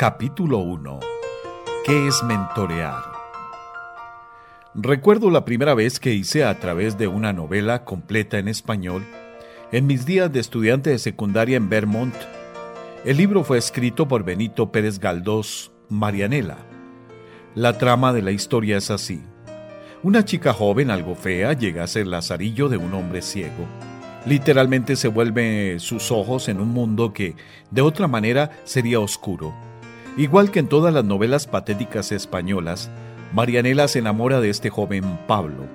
Capítulo 1. ¿Qué es mentorear? Recuerdo la primera vez que hice a través de una novela completa en español en mis días de estudiante de secundaria en Vermont. El libro fue escrito por Benito Pérez Galdós Marianela. La trama de la historia es así. Una chica joven, algo fea, llega a ser lazarillo de un hombre ciego. Literalmente se vuelve sus ojos en un mundo que, de otra manera, sería oscuro. Igual que en todas las novelas patéticas españolas, Marianela se enamora de este joven Pablo.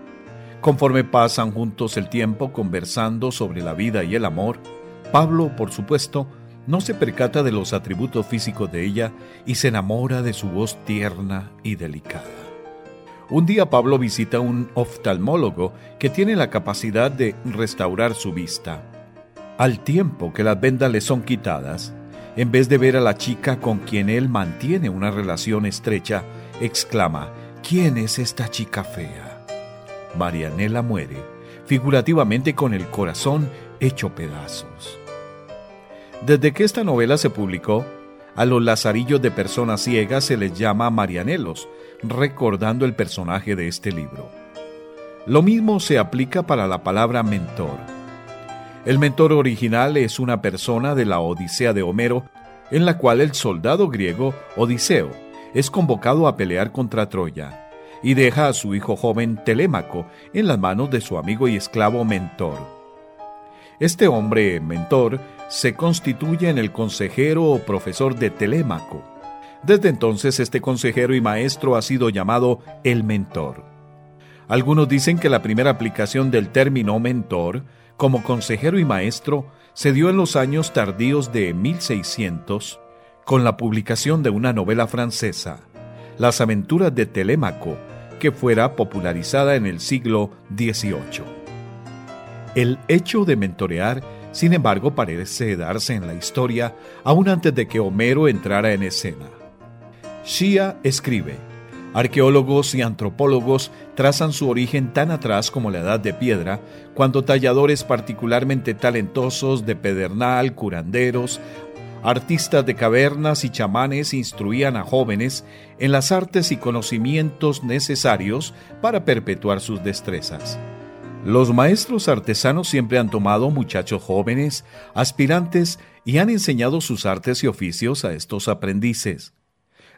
Conforme pasan juntos el tiempo conversando sobre la vida y el amor, Pablo, por supuesto, no se percata de los atributos físicos de ella y se enamora de su voz tierna y delicada. Un día Pablo visita un oftalmólogo que tiene la capacidad de restaurar su vista. Al tiempo que las vendas le son quitadas, en vez de ver a la chica con quien él mantiene una relación estrecha, exclama, ¿quién es esta chica fea? Marianela muere, figurativamente con el corazón hecho pedazos. Desde que esta novela se publicó, a los lazarillos de personas ciegas se les llama marianelos, recordando el personaje de este libro. Lo mismo se aplica para la palabra mentor. El mentor original es una persona de la Odisea de Homero, en la cual el soldado griego Odiseo es convocado a pelear contra Troya y deja a su hijo joven Telémaco en las manos de su amigo y esclavo mentor. Este hombre mentor se constituye en el consejero o profesor de Telémaco desde entonces este consejero y maestro ha sido llamado el mentor. Algunos dicen que la primera aplicación del término mentor como consejero y maestro se dio en los años tardíos de 1600 con la publicación de una novela francesa, Las aventuras de Telémaco, que fuera popularizada en el siglo XVIII. El hecho de mentorear, sin embargo, parece darse en la historia aún antes de que Homero entrara en escena. Shia escribe, Arqueólogos y antropólogos trazan su origen tan atrás como la Edad de Piedra, cuando talladores particularmente talentosos de pedernal, curanderos, artistas de cavernas y chamanes instruían a jóvenes en las artes y conocimientos necesarios para perpetuar sus destrezas. Los maestros artesanos siempre han tomado muchachos jóvenes, aspirantes, y han enseñado sus artes y oficios a estos aprendices.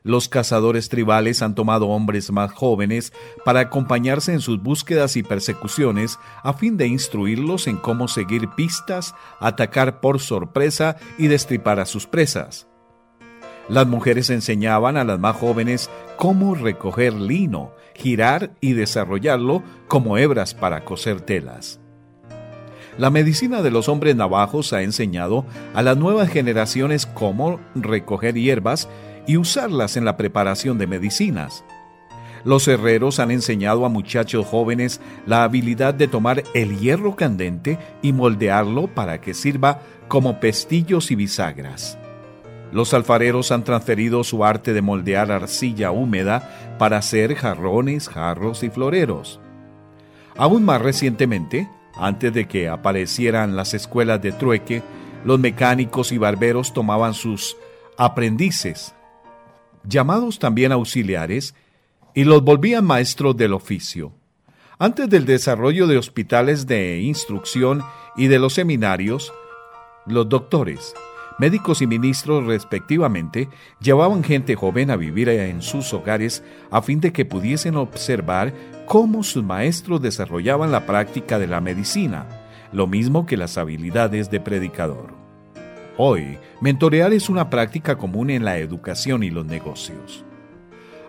Los cazadores tribales han tomado hombres más jóvenes para acompañarse en sus búsquedas y persecuciones a fin de instruirlos en cómo seguir pistas, atacar por sorpresa y destripar a sus presas. Las mujeres enseñaban a las más jóvenes cómo recoger lino, girar y desarrollarlo como hebras para coser telas. La medicina de los hombres navajos ha enseñado a las nuevas generaciones cómo recoger hierbas y usarlas en la preparación de medicinas. Los herreros han enseñado a muchachos jóvenes la habilidad de tomar el hierro candente y moldearlo para que sirva como pestillos y bisagras. Los alfareros han transferido su arte de moldear arcilla húmeda para hacer jarrones, jarros y floreros. Aún más recientemente, antes de que aparecieran las escuelas de trueque, los mecánicos y barberos tomaban sus aprendices llamados también auxiliares, y los volvían maestros del oficio. Antes del desarrollo de hospitales de instrucción y de los seminarios, los doctores, médicos y ministros respectivamente llevaban gente joven a vivir en sus hogares a fin de que pudiesen observar cómo sus maestros desarrollaban la práctica de la medicina, lo mismo que las habilidades de predicador. Hoy, mentorear es una práctica común en la educación y los negocios.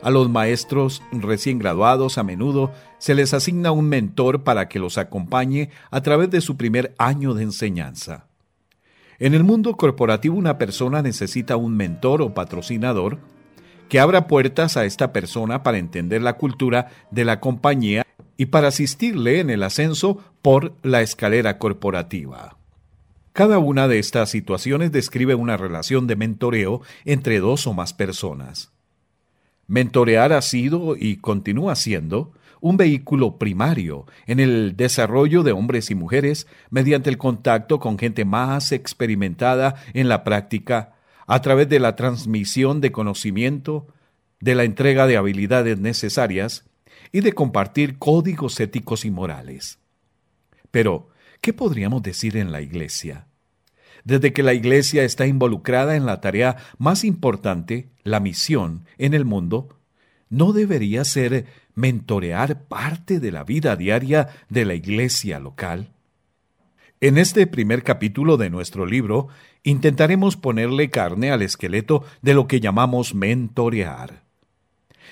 A los maestros recién graduados a menudo se les asigna un mentor para que los acompañe a través de su primer año de enseñanza. En el mundo corporativo una persona necesita un mentor o patrocinador que abra puertas a esta persona para entender la cultura de la compañía y para asistirle en el ascenso por la escalera corporativa. Cada una de estas situaciones describe una relación de mentoreo entre dos o más personas. Mentorear ha sido y continúa siendo un vehículo primario en el desarrollo de hombres y mujeres mediante el contacto con gente más experimentada en la práctica, a través de la transmisión de conocimiento, de la entrega de habilidades necesarias y de compartir códigos éticos y morales. Pero, ¿qué podríamos decir en la Iglesia? Desde que la Iglesia está involucrada en la tarea más importante, la misión, en el mundo, ¿no debería ser mentorear parte de la vida diaria de la Iglesia local? En este primer capítulo de nuestro libro, intentaremos ponerle carne al esqueleto de lo que llamamos mentorear.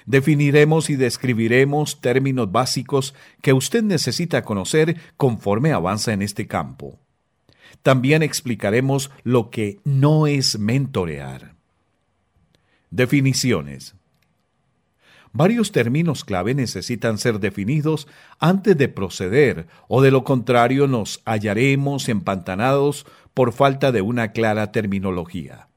Definiremos y describiremos términos básicos que usted necesita conocer conforme avanza en este campo. También explicaremos lo que no es mentorear. Definiciones. Varios términos clave necesitan ser definidos antes de proceder, o de lo contrario nos hallaremos empantanados por falta de una clara terminología.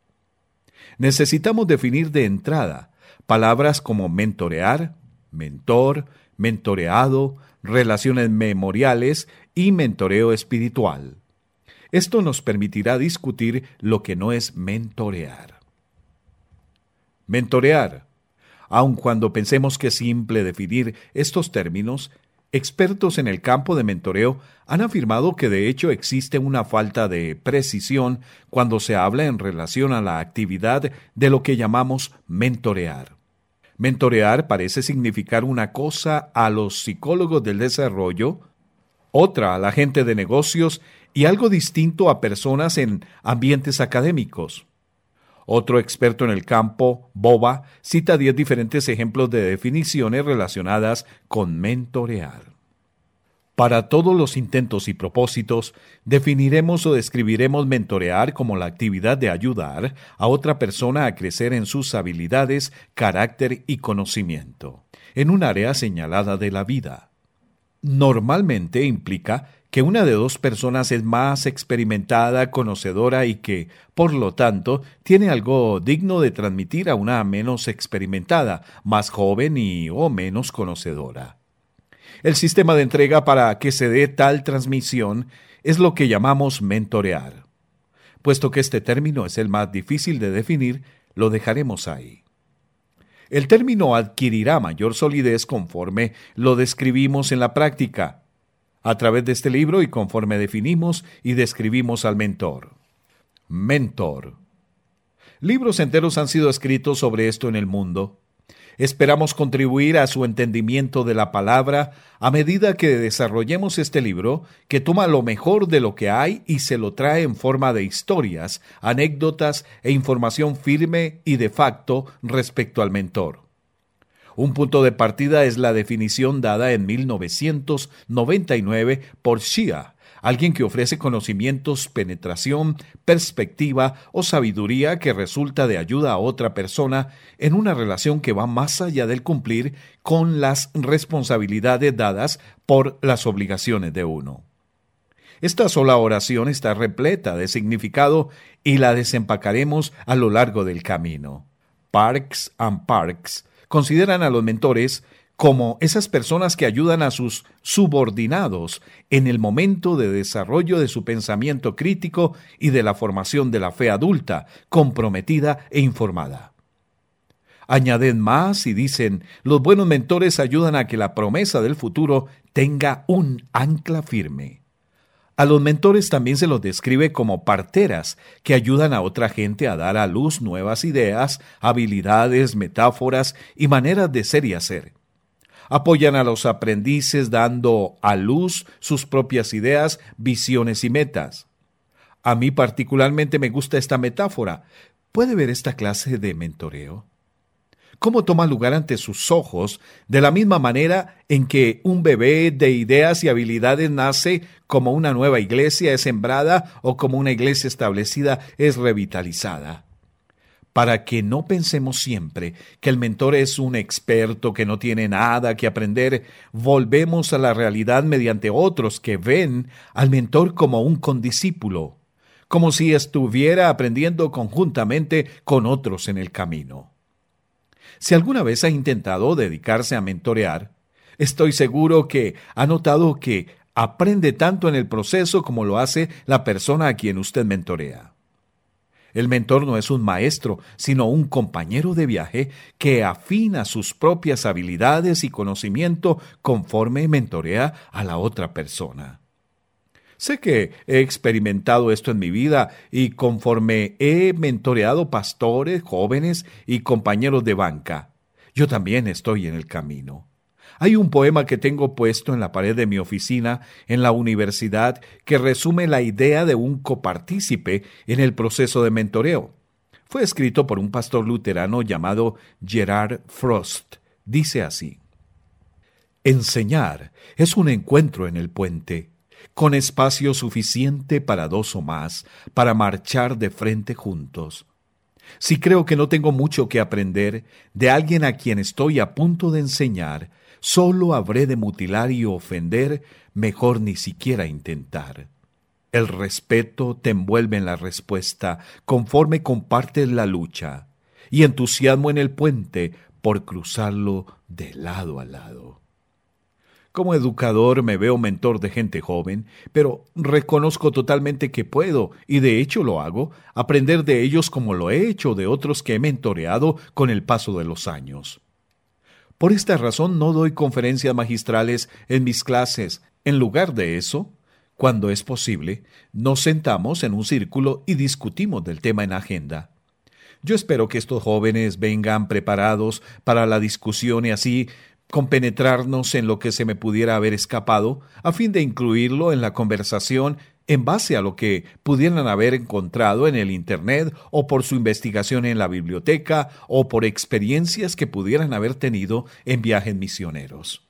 Necesitamos definir de entrada palabras como mentorear, mentor, mentoreado, relaciones memoriales y mentoreo espiritual. Esto nos permitirá discutir lo que no es mentorear. Mentorear Aun cuando pensemos que es simple definir estos términos, expertos en el campo de mentoreo han afirmado que de hecho existe una falta de precisión cuando se habla en relación a la actividad de lo que llamamos mentorear. Mentorear parece significar una cosa a los psicólogos del desarrollo, otra a la gente de negocios y algo distinto a personas en ambientes académicos. Otro experto en el campo, Boba, cita diez diferentes ejemplos de definiciones relacionadas con mentorear. Para todos los intentos y propósitos, definiremos o describiremos mentorear como la actividad de ayudar a otra persona a crecer en sus habilidades, carácter y conocimiento, en un área señalada de la vida. Normalmente implica que una de dos personas es más experimentada, conocedora y que, por lo tanto, tiene algo digno de transmitir a una menos experimentada, más joven y o menos conocedora. El sistema de entrega para que se dé tal transmisión es lo que llamamos mentorear. Puesto que este término es el más difícil de definir, lo dejaremos ahí. El término adquirirá mayor solidez conforme lo describimos en la práctica, a través de este libro y conforme definimos y describimos al mentor. Mentor. Libros enteros han sido escritos sobre esto en el mundo. Esperamos contribuir a su entendimiento de la palabra a medida que desarrollemos este libro, que toma lo mejor de lo que hay y se lo trae en forma de historias, anécdotas e información firme y de facto respecto al mentor. Un punto de partida es la definición dada en 1999 por Shia, alguien que ofrece conocimientos, penetración, perspectiva o sabiduría que resulta de ayuda a otra persona en una relación que va más allá del cumplir con las responsabilidades dadas por las obligaciones de uno. Esta sola oración está repleta de significado y la desempacaremos a lo largo del camino. Parks and Parks consideran a los mentores como esas personas que ayudan a sus subordinados en el momento de desarrollo de su pensamiento crítico y de la formación de la fe adulta, comprometida e informada. Añaden más y dicen, los buenos mentores ayudan a que la promesa del futuro tenga un ancla firme. A los mentores también se los describe como parteras, que ayudan a otra gente a dar a luz nuevas ideas, habilidades, metáforas y maneras de ser y hacer. Apoyan a los aprendices dando a luz sus propias ideas, visiones y metas. A mí particularmente me gusta esta metáfora. ¿Puede ver esta clase de mentoreo? Cómo toma lugar ante sus ojos, de la misma manera en que un bebé de ideas y habilidades nace como una nueva iglesia es sembrada o como una iglesia establecida es revitalizada. Para que no pensemos siempre que el mentor es un experto que no tiene nada que aprender, volvemos a la realidad mediante otros que ven al mentor como un condiscípulo, como si estuviera aprendiendo conjuntamente con otros en el camino. Si alguna vez ha intentado dedicarse a mentorear, estoy seguro que ha notado que aprende tanto en el proceso como lo hace la persona a quien usted mentorea. El mentor no es un maestro, sino un compañero de viaje que afina sus propias habilidades y conocimiento conforme mentorea a la otra persona. Sé que he experimentado esto en mi vida y conforme he mentoreado pastores, jóvenes y compañeros de banca, yo también estoy en el camino. Hay un poema que tengo puesto en la pared de mi oficina en la universidad que resume la idea de un copartícipe en el proceso de mentoreo. Fue escrito por un pastor luterano llamado Gerard Frost. Dice así, Enseñar es un encuentro en el puente, con espacio suficiente para dos o más, para marchar de frente juntos. Si creo que no tengo mucho que aprender de alguien a quien estoy a punto de enseñar, solo habré de mutilar y ofender, mejor ni siquiera intentar. El respeto te envuelve en la respuesta conforme compartes la lucha, y entusiasmo en el puente por cruzarlo de lado a lado. Como educador me veo mentor de gente joven, pero reconozco totalmente que puedo, y de hecho lo hago, aprender de ellos como lo he hecho de otros que he mentoreado con el paso de los años. Por esta razón no doy conferencias magistrales en mis clases. En lugar de eso, cuando es posible, nos sentamos en un círculo y discutimos del tema en agenda. Yo espero que estos jóvenes vengan preparados para la discusión y así compenetrarnos en lo que se me pudiera haber escapado, a fin de incluirlo en la conversación en base a lo que pudieran haber encontrado en el Internet o por su investigación en la biblioteca o por experiencias que pudieran haber tenido en viajes misioneros.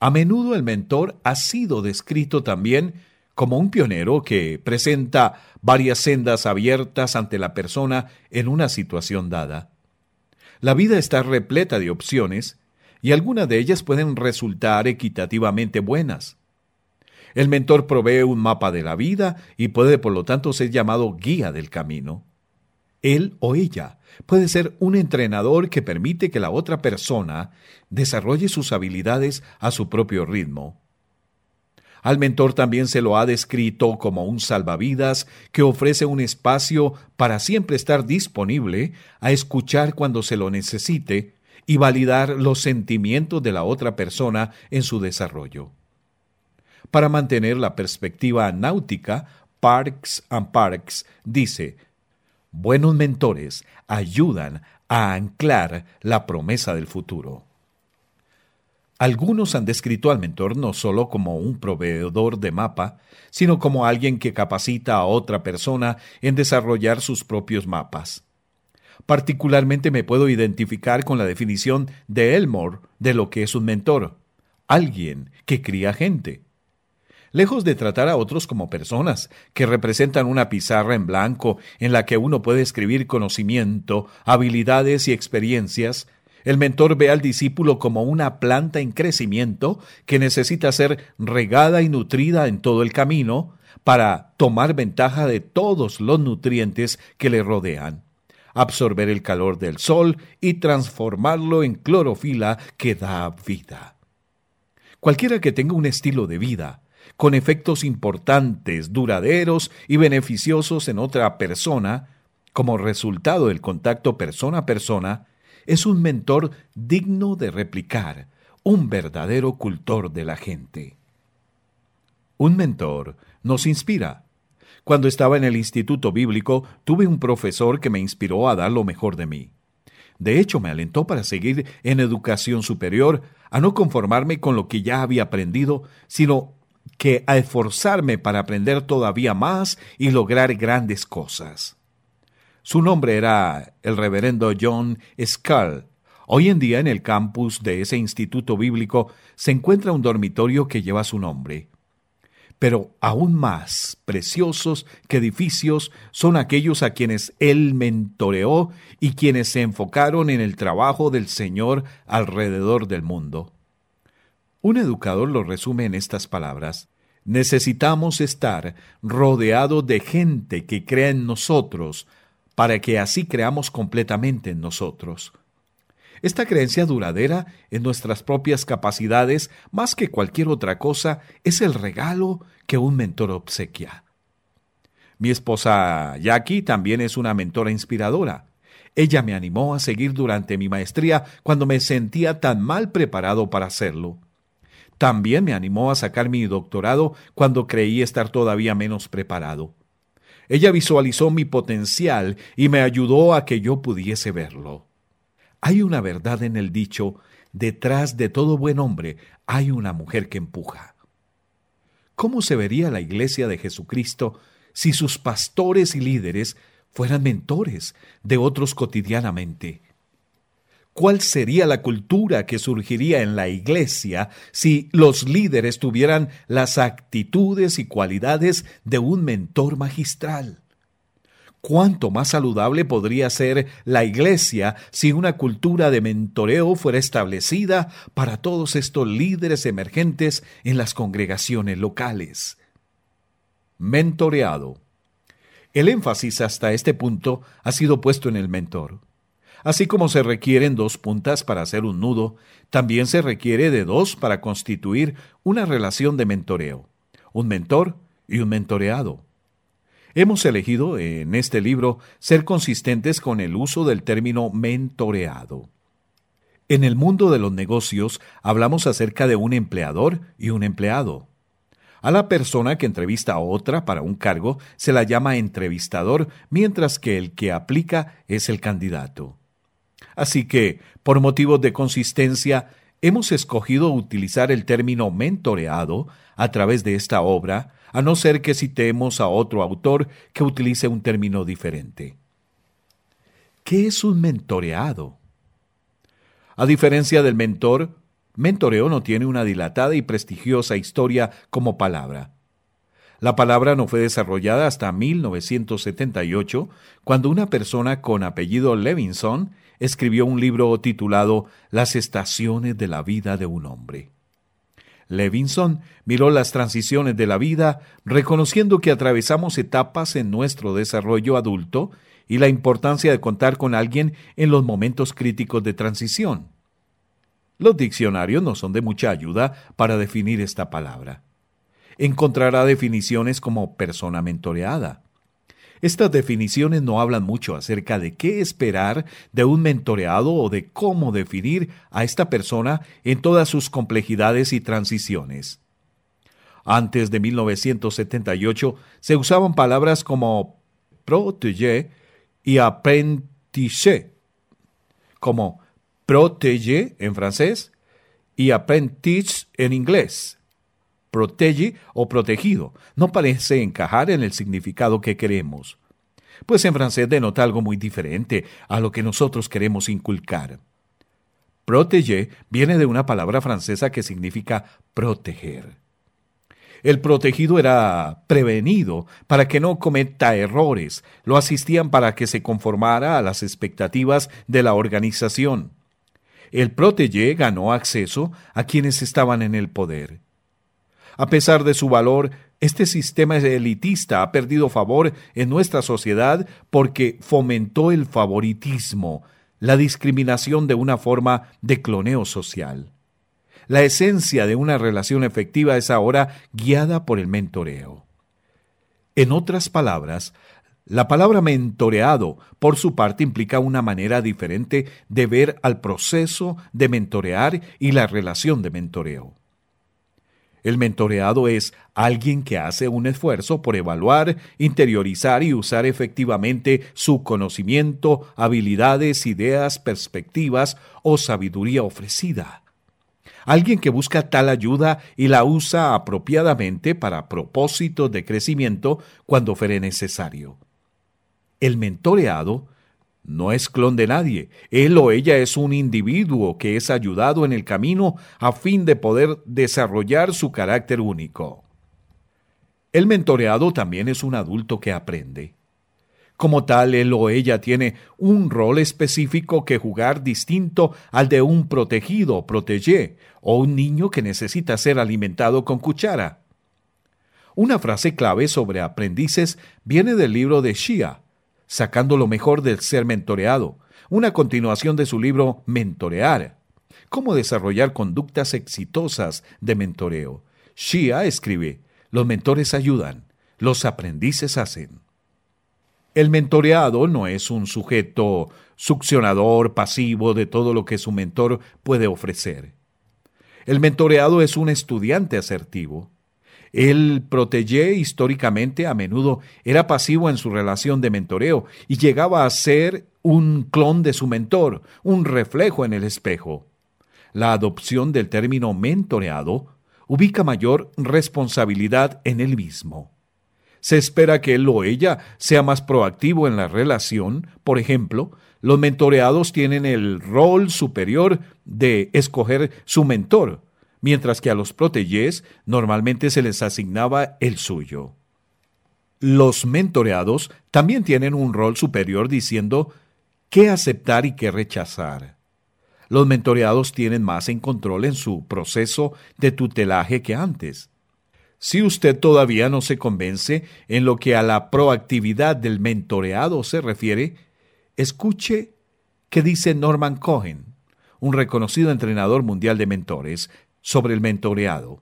A menudo el mentor ha sido descrito también como un pionero que presenta varias sendas abiertas ante la persona en una situación dada. La vida está repleta de opciones y algunas de ellas pueden resultar equitativamente buenas. El mentor provee un mapa de la vida y puede por lo tanto ser llamado guía del camino. Él o ella puede ser un entrenador que permite que la otra persona desarrolle sus habilidades a su propio ritmo. Al mentor también se lo ha descrito como un salvavidas que ofrece un espacio para siempre estar disponible a escuchar cuando se lo necesite y validar los sentimientos de la otra persona en su desarrollo. Para mantener la perspectiva náutica, Parks and Parks dice, buenos mentores ayudan a anclar la promesa del futuro. Algunos han descrito al mentor no solo como un proveedor de mapa, sino como alguien que capacita a otra persona en desarrollar sus propios mapas. Particularmente me puedo identificar con la definición de Elmore de lo que es un mentor, alguien que cría gente. Lejos de tratar a otros como personas que representan una pizarra en blanco en la que uno puede escribir conocimiento, habilidades y experiencias, el mentor ve al discípulo como una planta en crecimiento que necesita ser regada y nutrida en todo el camino para tomar ventaja de todos los nutrientes que le rodean, absorber el calor del sol y transformarlo en clorofila que da vida. Cualquiera que tenga un estilo de vida, con efectos importantes, duraderos y beneficiosos en otra persona, como resultado del contacto persona a persona, es un mentor digno de replicar, un verdadero cultor de la gente. Un mentor nos inspira. Cuando estaba en el instituto bíblico, tuve un profesor que me inspiró a dar lo mejor de mí. De hecho, me alentó para seguir en educación superior, a no conformarme con lo que ya había aprendido, sino que a esforzarme para aprender todavía más y lograr grandes cosas. Su nombre era el reverendo John Scull. Hoy en día en el campus de ese instituto bíblico se encuentra un dormitorio que lleva su nombre. Pero aún más preciosos que edificios son aquellos a quienes él mentoreó y quienes se enfocaron en el trabajo del Señor alrededor del mundo. Un educador lo resume en estas palabras. Necesitamos estar rodeados de gente que crea en nosotros para que así creamos completamente en nosotros. Esta creencia duradera en nuestras propias capacidades, más que cualquier otra cosa, es el regalo que un mentor obsequia. Mi esposa Jackie también es una mentora inspiradora. Ella me animó a seguir durante mi maestría cuando me sentía tan mal preparado para hacerlo. También me animó a sacar mi doctorado cuando creí estar todavía menos preparado. Ella visualizó mi potencial y me ayudó a que yo pudiese verlo. Hay una verdad en el dicho, detrás de todo buen hombre hay una mujer que empuja. ¿Cómo se vería la iglesia de Jesucristo si sus pastores y líderes fueran mentores de otros cotidianamente? ¿Cuál sería la cultura que surgiría en la iglesia si los líderes tuvieran las actitudes y cualidades de un mentor magistral? ¿Cuánto más saludable podría ser la iglesia si una cultura de mentoreo fuera establecida para todos estos líderes emergentes en las congregaciones locales? Mentoreado. El énfasis hasta este punto ha sido puesto en el mentor. Así como se requieren dos puntas para hacer un nudo, también se requiere de dos para constituir una relación de mentoreo, un mentor y un mentoreado. Hemos elegido en este libro ser consistentes con el uso del término mentoreado. En el mundo de los negocios hablamos acerca de un empleador y un empleado. A la persona que entrevista a otra para un cargo se la llama entrevistador, mientras que el que aplica es el candidato. Así que, por motivos de consistencia, hemos escogido utilizar el término mentoreado a través de esta obra, a no ser que citemos a otro autor que utilice un término diferente. ¿Qué es un mentoreado? A diferencia del mentor, mentoreo no tiene una dilatada y prestigiosa historia como palabra. La palabra no fue desarrollada hasta 1978, cuando una persona con apellido Levinson escribió un libro titulado Las estaciones de la vida de un hombre. Levinson miró las transiciones de la vida, reconociendo que atravesamos etapas en nuestro desarrollo adulto y la importancia de contar con alguien en los momentos críticos de transición. Los diccionarios no son de mucha ayuda para definir esta palabra. Encontrará definiciones como persona mentoreada, estas definiciones no hablan mucho acerca de qué esperar de un mentoreado o de cómo definir a esta persona en todas sus complejidades y transiciones. Antes de 1978 se usaban palabras como protégé y apprentice, como protégé en francés y apprentice en inglés protege o protegido, no parece encajar en el significado que queremos. Pues en francés denota algo muy diferente a lo que nosotros queremos inculcar. Protéger viene de una palabra francesa que significa proteger. El protegido era prevenido para que no cometa errores, lo asistían para que se conformara a las expectativas de la organización. El protege ganó acceso a quienes estaban en el poder. A pesar de su valor, este sistema elitista ha perdido favor en nuestra sociedad porque fomentó el favoritismo, la discriminación de una forma de cloneo social. La esencia de una relación efectiva es ahora guiada por el mentoreo. En otras palabras, la palabra mentoreado, por su parte, implica una manera diferente de ver al proceso de mentorear y la relación de mentoreo. El mentoreado es alguien que hace un esfuerzo por evaluar, interiorizar y usar efectivamente su conocimiento, habilidades, ideas, perspectivas o sabiduría ofrecida. Alguien que busca tal ayuda y la usa apropiadamente para propósitos de crecimiento cuando fuere necesario. El mentoreado no es clon de nadie. Él o ella es un individuo que es ayudado en el camino a fin de poder desarrollar su carácter único. El mentoreado también es un adulto que aprende. Como tal, él o ella tiene un rol específico que jugar distinto al de un protegido, protégé, o un niño que necesita ser alimentado con cuchara. Una frase clave sobre aprendices viene del libro de Shia, sacando lo mejor del ser mentoreado, una continuación de su libro Mentorear. Cómo desarrollar conductas exitosas de mentoreo. Shia escribe, los mentores ayudan, los aprendices hacen. El mentoreado no es un sujeto succionador, pasivo de todo lo que su mentor puede ofrecer. El mentoreado es un estudiante asertivo. El protégé históricamente a menudo era pasivo en su relación de mentoreo y llegaba a ser un clon de su mentor, un reflejo en el espejo. La adopción del término mentoreado ubica mayor responsabilidad en él mismo. Se espera que él o ella sea más proactivo en la relación, por ejemplo, los mentoreados tienen el rol superior de escoger su mentor, mientras que a los protégés normalmente se les asignaba el suyo. Los mentoreados también tienen un rol superior diciendo qué aceptar y qué rechazar. Los mentoreados tienen más en control en su proceso de tutelaje que antes. Si usted todavía no se convence en lo que a la proactividad del mentoreado se refiere, escuche qué dice Norman Cohen, un reconocido entrenador mundial de mentores, sobre el mentoreado.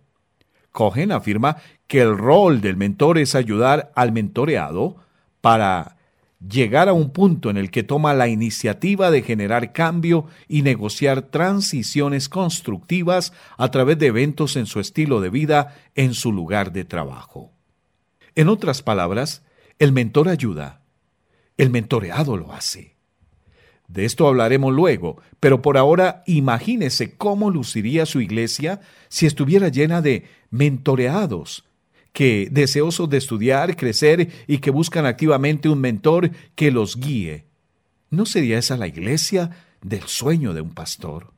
Cohen afirma que el rol del mentor es ayudar al mentoreado para llegar a un punto en el que toma la iniciativa de generar cambio y negociar transiciones constructivas a través de eventos en su estilo de vida en su lugar de trabajo. En otras palabras, el mentor ayuda, el mentoreado lo hace. De esto hablaremos luego, pero por ahora imagínese cómo luciría su iglesia si estuviera llena de mentoreados, que deseosos de estudiar, crecer y que buscan activamente un mentor que los guíe. ¿No sería esa la iglesia del sueño de un pastor?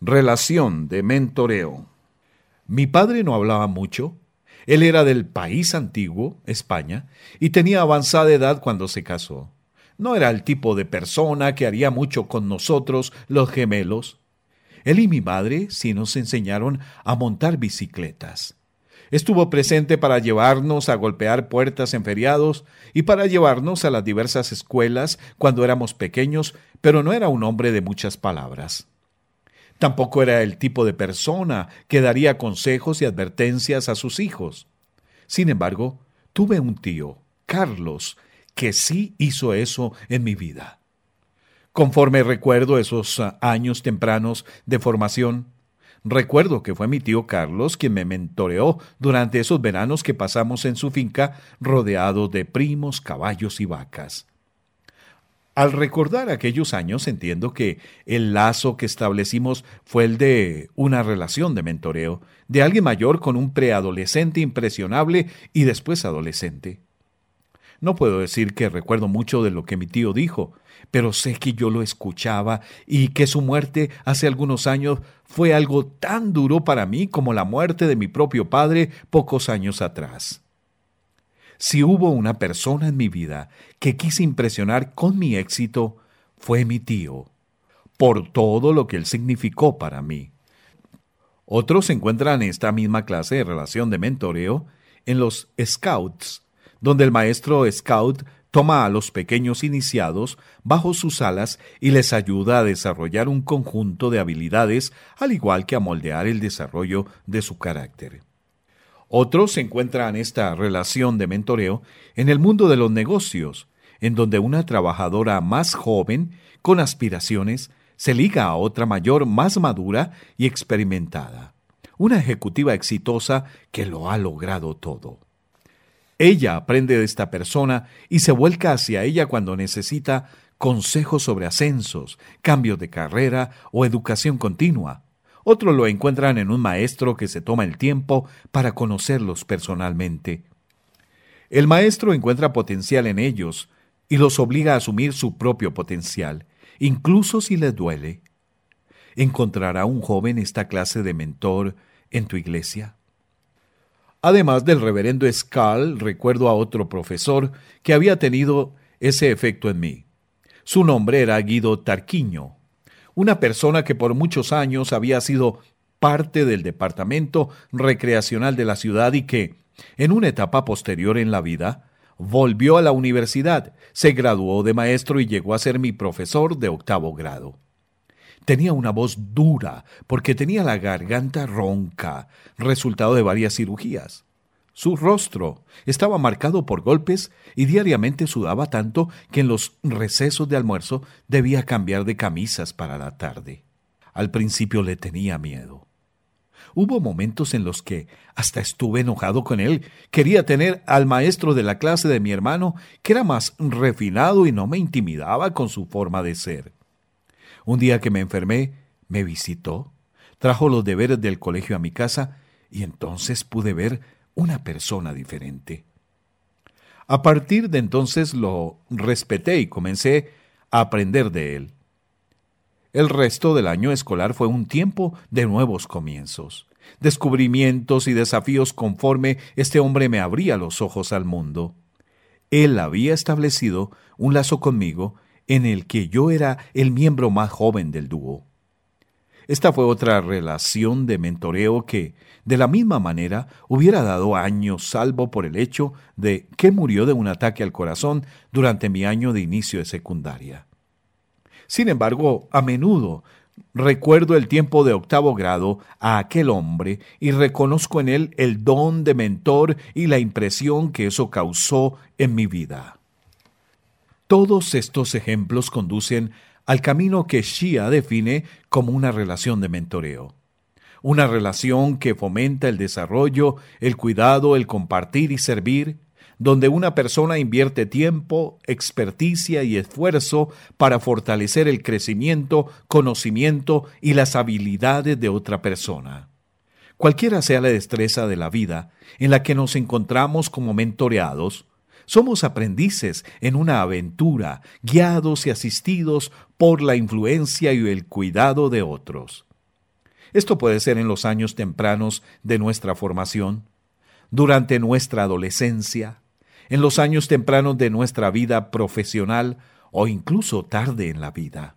Relación de mentoreo. Mi padre no hablaba mucho. Él era del país antiguo, España, y tenía avanzada edad cuando se casó. No era el tipo de persona que haría mucho con nosotros, los gemelos. Él y mi madre sí nos enseñaron a montar bicicletas. Estuvo presente para llevarnos a golpear puertas en feriados y para llevarnos a las diversas escuelas cuando éramos pequeños, pero no era un hombre de muchas palabras. Tampoco era el tipo de persona que daría consejos y advertencias a sus hijos. Sin embargo, tuve un tío, Carlos, que sí hizo eso en mi vida. Conforme recuerdo esos ah, años tempranos de formación, recuerdo que fue mi tío Carlos quien me mentoreó durante esos veranos que pasamos en su finca rodeado de primos, caballos y vacas. Al recordar aquellos años entiendo que el lazo que establecimos fue el de una relación de mentoreo, de alguien mayor con un preadolescente impresionable y después adolescente. No puedo decir que recuerdo mucho de lo que mi tío dijo, pero sé que yo lo escuchaba y que su muerte hace algunos años fue algo tan duro para mí como la muerte de mi propio padre pocos años atrás. Si hubo una persona en mi vida que quise impresionar con mi éxito, fue mi tío, por todo lo que él significó para mí. Otros encuentran en esta misma clase de relación de mentoreo en los Scouts, donde el maestro Scout toma a los pequeños iniciados bajo sus alas y les ayuda a desarrollar un conjunto de habilidades, al igual que a moldear el desarrollo de su carácter. Otros encuentran esta relación de mentoreo en el mundo de los negocios, en donde una trabajadora más joven, con aspiraciones, se liga a otra mayor más madura y experimentada, una ejecutiva exitosa que lo ha logrado todo. Ella aprende de esta persona y se vuelca hacia ella cuando necesita consejos sobre ascensos, cambios de carrera o educación continua. Otros lo encuentran en un maestro que se toma el tiempo para conocerlos personalmente. El maestro encuentra potencial en ellos y los obliga a asumir su propio potencial, incluso si les duele. ¿Encontrará un joven esta clase de mentor en tu iglesia? Además del reverendo Scal, recuerdo a otro profesor que había tenido ese efecto en mí. Su nombre era Guido Tarquiño, una persona que por muchos años había sido parte del departamento recreacional de la ciudad y que, en una etapa posterior en la vida, volvió a la universidad, se graduó de maestro y llegó a ser mi profesor de octavo grado. Tenía una voz dura porque tenía la garganta ronca, resultado de varias cirugías. Su rostro estaba marcado por golpes y diariamente sudaba tanto que en los recesos de almuerzo debía cambiar de camisas para la tarde. Al principio le tenía miedo. Hubo momentos en los que hasta estuve enojado con él. Quería tener al maestro de la clase de mi hermano, que era más refinado y no me intimidaba con su forma de ser. Un día que me enfermé, me visitó, trajo los deberes del colegio a mi casa y entonces pude ver una persona diferente. A partir de entonces lo respeté y comencé a aprender de él. El resto del año escolar fue un tiempo de nuevos comienzos, descubrimientos y desafíos conforme este hombre me abría los ojos al mundo. Él había establecido un lazo conmigo en el que yo era el miembro más joven del dúo. Esta fue otra relación de mentoreo que, de la misma manera, hubiera dado años salvo por el hecho de que murió de un ataque al corazón durante mi año de inicio de secundaria. Sin embargo, a menudo recuerdo el tiempo de octavo grado a aquel hombre y reconozco en él el don de mentor y la impresión que eso causó en mi vida. Todos estos ejemplos conducen al camino que Shia define como una relación de mentoreo. Una relación que fomenta el desarrollo, el cuidado, el compartir y servir, donde una persona invierte tiempo, experticia y esfuerzo para fortalecer el crecimiento, conocimiento y las habilidades de otra persona. Cualquiera sea la destreza de la vida en la que nos encontramos como mentoreados, somos aprendices en una aventura, guiados y asistidos por la influencia y el cuidado de otros. Esto puede ser en los años tempranos de nuestra formación, durante nuestra adolescencia, en los años tempranos de nuestra vida profesional o incluso tarde en la vida.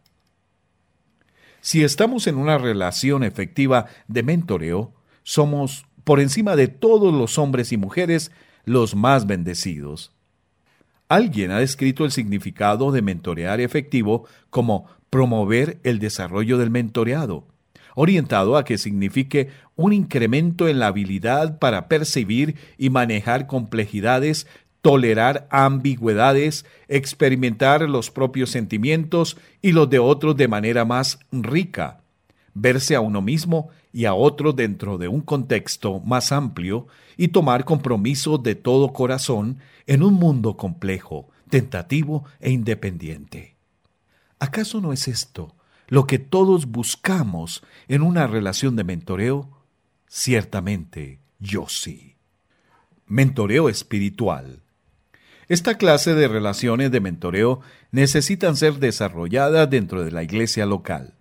Si estamos en una relación efectiva de mentoreo, somos, por encima de todos los hombres y mujeres, los más bendecidos. Alguien ha descrito el significado de mentorear efectivo como promover el desarrollo del mentoreado, orientado a que signifique un incremento en la habilidad para percibir y manejar complejidades, tolerar ambigüedades, experimentar los propios sentimientos y los de otros de manera más rica, verse a uno mismo y a otro dentro de un contexto más amplio y tomar compromiso de todo corazón en un mundo complejo, tentativo e independiente. ¿Acaso no es esto lo que todos buscamos en una relación de mentoreo? Ciertamente, yo sí. Mentoreo espiritual. Esta clase de relaciones de mentoreo necesitan ser desarrolladas dentro de la iglesia local.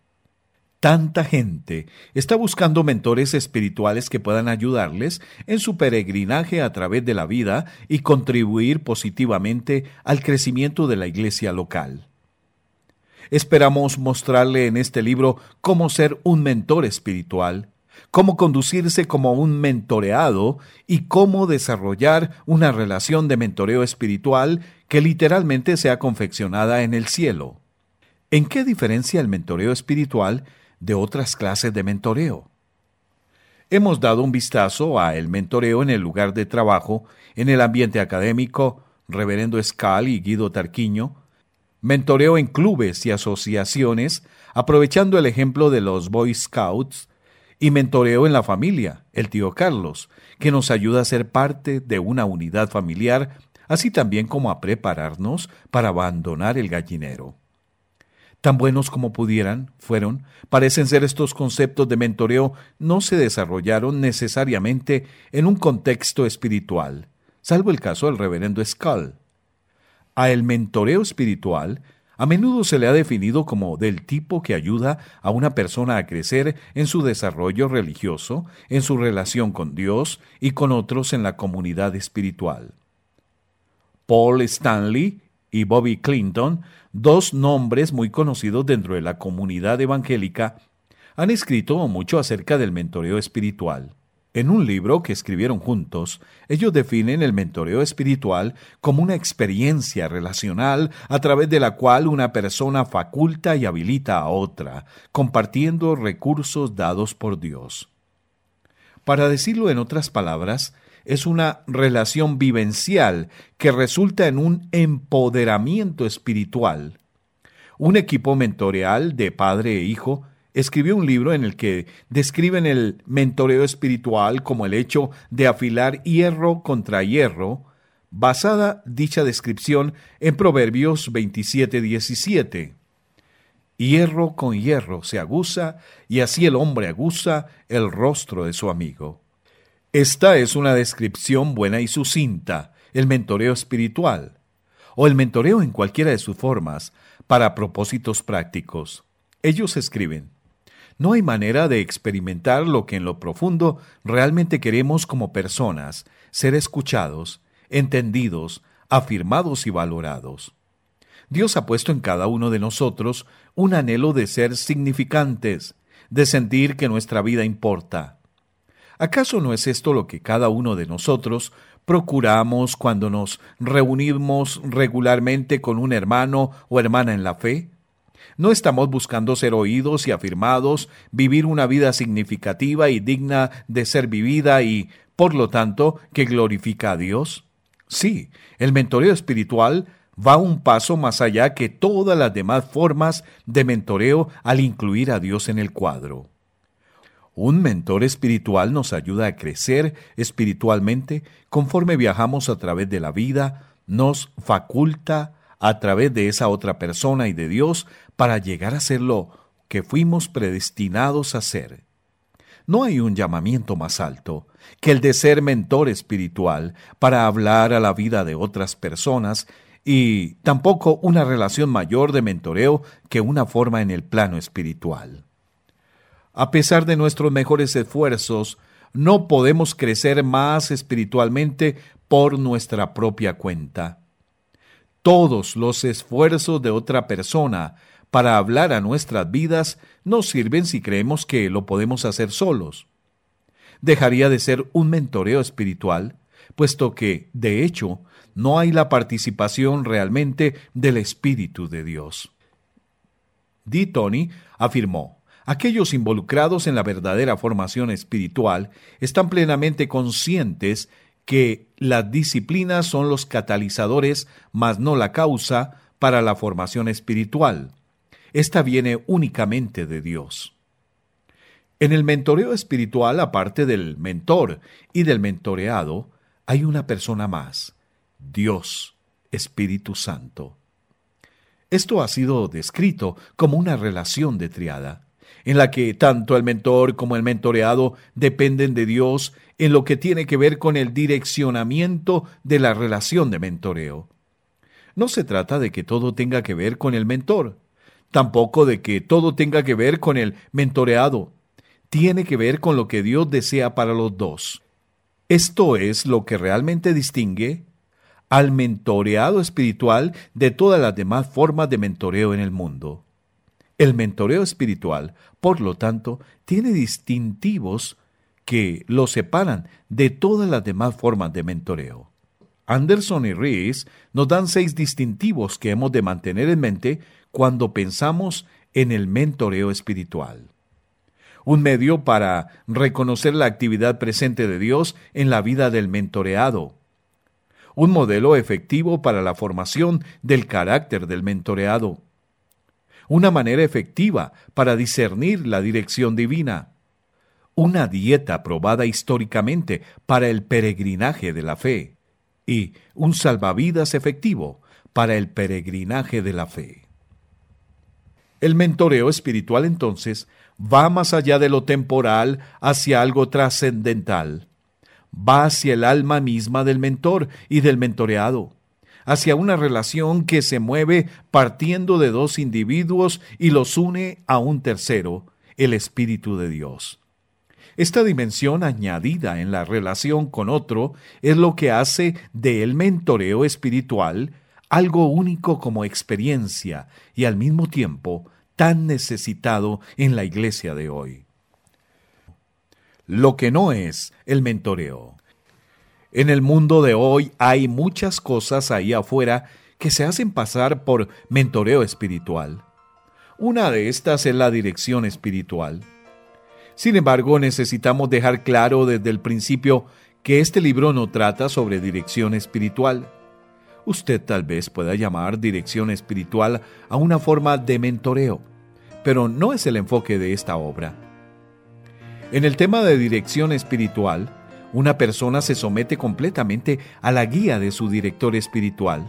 Tanta gente está buscando mentores espirituales que puedan ayudarles en su peregrinaje a través de la vida y contribuir positivamente al crecimiento de la iglesia local. Esperamos mostrarle en este libro cómo ser un mentor espiritual, cómo conducirse como un mentoreado y cómo desarrollar una relación de mentoreo espiritual que literalmente sea confeccionada en el cielo. ¿En qué diferencia el mentoreo espiritual de otras clases de mentoreo. Hemos dado un vistazo a el mentoreo en el lugar de trabajo, en el ambiente académico, Reverendo Scal y Guido Tarquiño, mentoreo en clubes y asociaciones, aprovechando el ejemplo de los Boy Scouts, y mentoreo en la familia, el tío Carlos, que nos ayuda a ser parte de una unidad familiar, así también como a prepararnos para abandonar el gallinero tan buenos como pudieran, fueron, parecen ser estos conceptos de mentoreo, no se desarrollaron necesariamente en un contexto espiritual, salvo el caso del reverendo Skull. A el mentoreo espiritual a menudo se le ha definido como del tipo que ayuda a una persona a crecer en su desarrollo religioso, en su relación con Dios y con otros en la comunidad espiritual. Paul Stanley y Bobby Clinton, dos nombres muy conocidos dentro de la comunidad evangélica, han escrito mucho acerca del mentoreo espiritual. En un libro que escribieron juntos, ellos definen el mentoreo espiritual como una experiencia relacional a través de la cual una persona faculta y habilita a otra, compartiendo recursos dados por Dios. Para decirlo en otras palabras, es una relación vivencial que resulta en un empoderamiento espiritual. Un equipo mentorial de padre e hijo escribió un libro en el que describen el mentoreo espiritual como el hecho de afilar hierro contra hierro, basada dicha descripción en Proverbios 27:17. Hierro con hierro se aguza, y así el hombre aguza el rostro de su amigo. Esta es una descripción buena y sucinta, el mentoreo espiritual, o el mentoreo en cualquiera de sus formas, para propósitos prácticos. Ellos escriben, no hay manera de experimentar lo que en lo profundo realmente queremos como personas, ser escuchados, entendidos, afirmados y valorados. Dios ha puesto en cada uno de nosotros un anhelo de ser significantes, de sentir que nuestra vida importa. ¿Acaso no es esto lo que cada uno de nosotros procuramos cuando nos reunimos regularmente con un hermano o hermana en la fe? No estamos buscando ser oídos y afirmados, vivir una vida significativa y digna de ser vivida y, por lo tanto, que glorifica a Dios. Sí, el mentoreo espiritual va un paso más allá que todas las demás formas de mentoreo al incluir a Dios en el cuadro. Un mentor espiritual nos ayuda a crecer espiritualmente conforme viajamos a través de la vida, nos faculta a través de esa otra persona y de Dios para llegar a ser lo que fuimos predestinados a ser. No hay un llamamiento más alto que el de ser mentor espiritual para hablar a la vida de otras personas y tampoco una relación mayor de mentoreo que una forma en el plano espiritual. A pesar de nuestros mejores esfuerzos, no podemos crecer más espiritualmente por nuestra propia cuenta. Todos los esfuerzos de otra persona para hablar a nuestras vidas no sirven si creemos que lo podemos hacer solos. Dejaría de ser un mentoreo espiritual, puesto que, de hecho, no hay la participación realmente del Espíritu de Dios. D. Tony afirmó, aquellos involucrados en la verdadera formación espiritual están plenamente conscientes que las disciplinas son los catalizadores, mas no la causa, para la formación espiritual. Esta viene únicamente de Dios. En el mentoreo espiritual, aparte del mentor y del mentoreado, hay una persona más, Dios, Espíritu Santo. Esto ha sido descrito como una relación de triada, en la que tanto el mentor como el mentoreado dependen de Dios en lo que tiene que ver con el direccionamiento de la relación de mentoreo. No se trata de que todo tenga que ver con el mentor, tampoco de que todo tenga que ver con el mentoreado. Tiene que ver con lo que Dios desea para los dos. Esto es lo que realmente distingue al mentoreado espiritual de todas las demás formas de mentoreo en el mundo. El mentoreo espiritual, por lo tanto, tiene distintivos que lo separan de todas las demás formas de mentoreo. Anderson y Rees nos dan seis distintivos que hemos de mantener en mente cuando pensamos en el mentoreo espiritual. Un medio para reconocer la actividad presente de Dios en la vida del mentoreado. Un modelo efectivo para la formación del carácter del mentoreado. Una manera efectiva para discernir la dirección divina una dieta probada históricamente para el peregrinaje de la fe y un salvavidas efectivo para el peregrinaje de la fe. El mentoreo espiritual entonces va más allá de lo temporal hacia algo trascendental. Va hacia el alma misma del mentor y del mentoreado, hacia una relación que se mueve partiendo de dos individuos y los une a un tercero, el Espíritu de Dios. Esta dimensión añadida en la relación con otro es lo que hace del mentoreo espiritual algo único como experiencia y al mismo tiempo tan necesitado en la iglesia de hoy. Lo que no es el mentoreo. En el mundo de hoy hay muchas cosas ahí afuera que se hacen pasar por mentoreo espiritual. Una de estas es la dirección espiritual. Sin embargo, necesitamos dejar claro desde el principio que este libro no trata sobre dirección espiritual. Usted tal vez pueda llamar dirección espiritual a una forma de mentoreo, pero no es el enfoque de esta obra. En el tema de dirección espiritual, una persona se somete completamente a la guía de su director espiritual.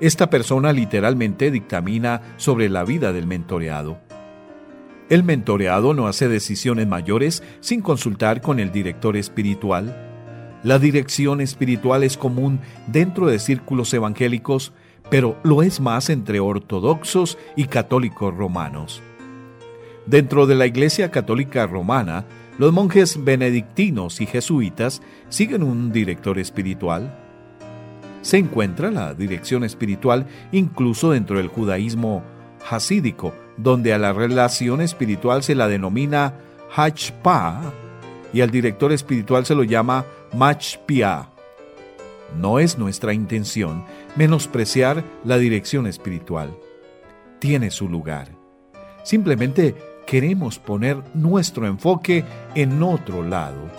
Esta persona literalmente dictamina sobre la vida del mentoreado. El mentoreado no hace decisiones mayores sin consultar con el director espiritual. La dirección espiritual es común dentro de círculos evangélicos, pero lo es más entre ortodoxos y católicos romanos. Dentro de la Iglesia Católica Romana, los monjes benedictinos y jesuitas siguen un director espiritual. Se encuentra la dirección espiritual incluso dentro del judaísmo hasídico, donde a la relación espiritual se la denomina Hachpa y al director espiritual se lo llama Machpia. No es nuestra intención menospreciar la dirección espiritual. Tiene su lugar. Simplemente queremos poner nuestro enfoque en otro lado,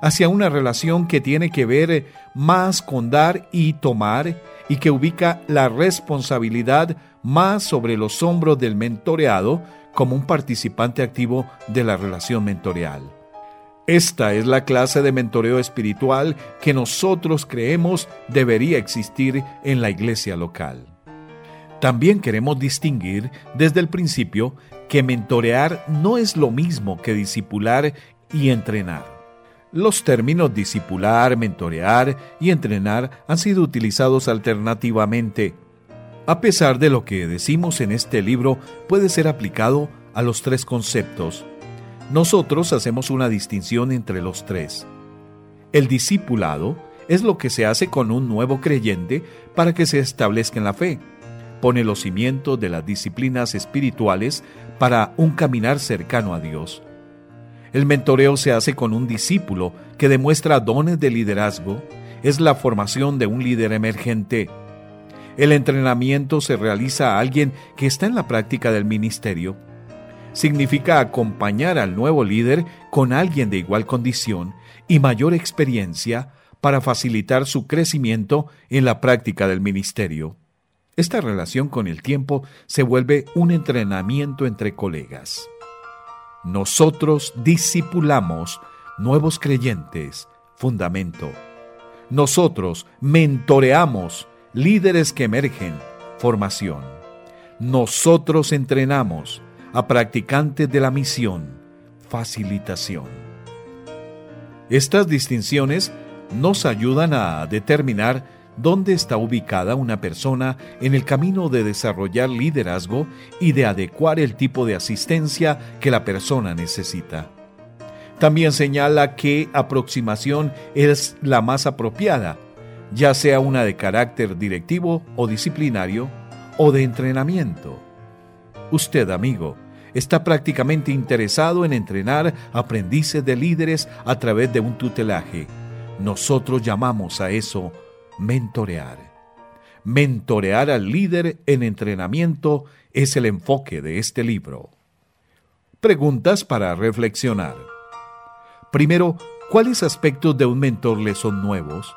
hacia una relación que tiene que ver más con dar y tomar y que ubica la responsabilidad más sobre los hombros del mentoreado como un participante activo de la relación mentorial. Esta es la clase de mentoreo espiritual que nosotros creemos debería existir en la iglesia local. También queremos distinguir desde el principio que mentorear no es lo mismo que discipular y entrenar. Los términos discipular, mentorear y entrenar han sido utilizados alternativamente. A pesar de lo que decimos en este libro, puede ser aplicado a los tres conceptos nosotros hacemos una distinción entre los tres. El discipulado es lo que se hace con un nuevo creyente para que se establezca en la fe. Pone los cimientos de las disciplinas espirituales para un caminar cercano a Dios. El mentoreo se hace con un discípulo que demuestra dones de liderazgo, es la formación de un líder emergente. El entrenamiento se realiza a alguien que está en la práctica del ministerio significa acompañar al nuevo líder con alguien de igual condición y mayor experiencia para facilitar su crecimiento en la práctica del ministerio. Esta relación con el tiempo se vuelve un entrenamiento entre colegas. Nosotros discipulamos nuevos creyentes, fundamento. Nosotros mentoreamos líderes que emergen, formación. Nosotros entrenamos a practicantes de la misión, facilitación. Estas distinciones nos ayudan a determinar dónde está ubicada una persona en el camino de desarrollar liderazgo y de adecuar el tipo de asistencia que la persona necesita. También señala qué aproximación es la más apropiada, ya sea una de carácter directivo o disciplinario o de entrenamiento. Usted, amigo, está prácticamente interesado en entrenar aprendices de líderes a través de un tutelaje. Nosotros llamamos a eso mentorear. Mentorear al líder en entrenamiento es el enfoque de este libro. Preguntas para reflexionar. Primero, ¿cuáles aspectos de un mentor le son nuevos?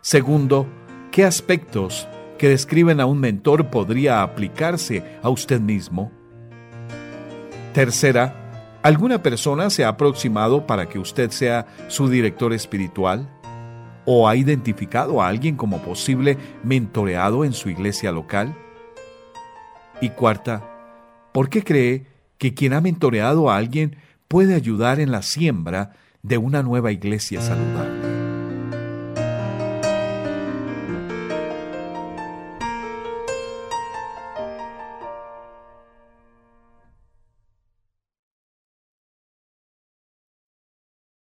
Segundo, ¿qué aspectos que describen a un mentor podría aplicarse a usted mismo? Tercera, ¿alguna persona se ha aproximado para que usted sea su director espiritual? ¿O ha identificado a alguien como posible mentoreado en su iglesia local? Y cuarta, ¿por qué cree que quien ha mentoreado a alguien puede ayudar en la siembra de una nueva iglesia saludable?